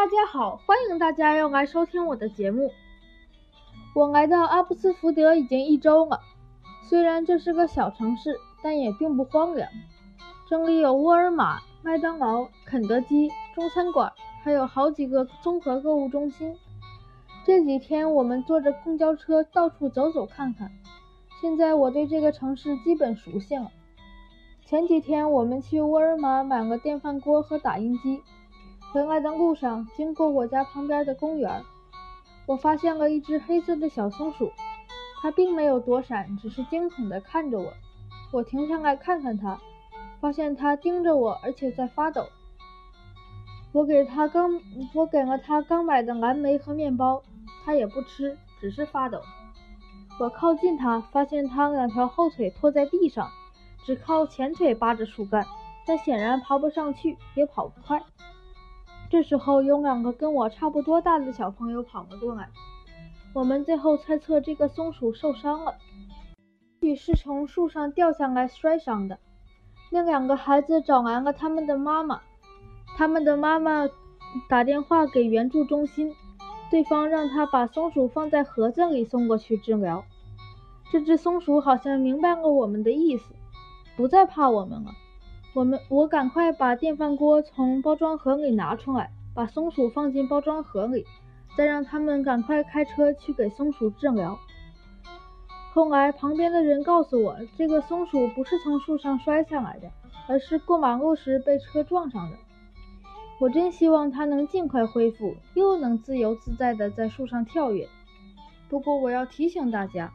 大家好，欢迎大家又来收听我的节目。我来到阿布斯福德已经一周了，虽然这是个小城市，但也并不荒凉。这里有沃尔玛、麦当劳、肯德基、中餐馆，还有好几个综合购物中心。这几天我们坐着公交车到处走走看看，现在我对这个城市基本熟悉了。前几天我们去沃尔玛买了电饭锅和打印机。回来的路上，经过我家旁边的公园，我发现了一只黑色的小松鼠。它并没有躲闪，只是惊恐地看着我。我停下来看看它，发现它盯着我，而且在发抖。我给它刚，我给了它刚买的蓝莓和面包，它也不吃，只是发抖。我靠近它，发现它两条后腿拖在地上，只靠前腿扒着树干，但显然爬不上去，也跑不快。这时候，有两个跟我差不多大的小朋友跑了过来。我们最后猜测，这个松鼠受伤了，也是从树上掉下来摔伤的。那两个孩子找来了他们的妈妈，他们的妈妈打电话给援助中心，对方让他把松鼠放在盒子里送过去治疗。这只松鼠好像明白了我们的意思，不再怕我们了。我们，我赶快把电饭锅从包装盒里拿出来，把松鼠放进包装盒里，再让他们赶快开车去给松鼠治疗。后来，旁边的人告诉我，这个松鼠不是从树上摔下来的，而是过马路时被车撞上的。我真希望它能尽快恢复，又能自由自在地在树上跳跃。不过，我要提醒大家，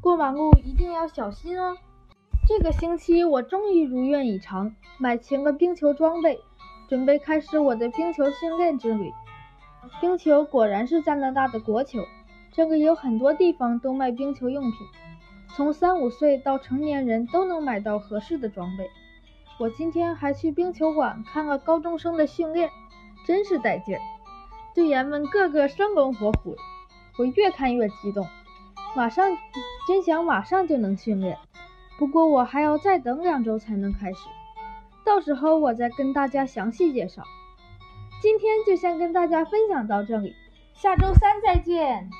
过马路一定要小心哦。这个星期我终于如愿以偿，买齐了冰球装备，准备开始我的冰球训练之旅。冰球果然是加拿大的国球，这里有很多地方都卖冰球用品，从三五岁到成年人都能买到合适的装备。我今天还去冰球馆看了高中生的训练，真是带劲儿，队员们个个生龙活虎，我越看越激动，马上真想马上就能训练。不过我还要再等两周才能开始，到时候我再跟大家详细介绍。今天就先跟大家分享到这里，下周三再见。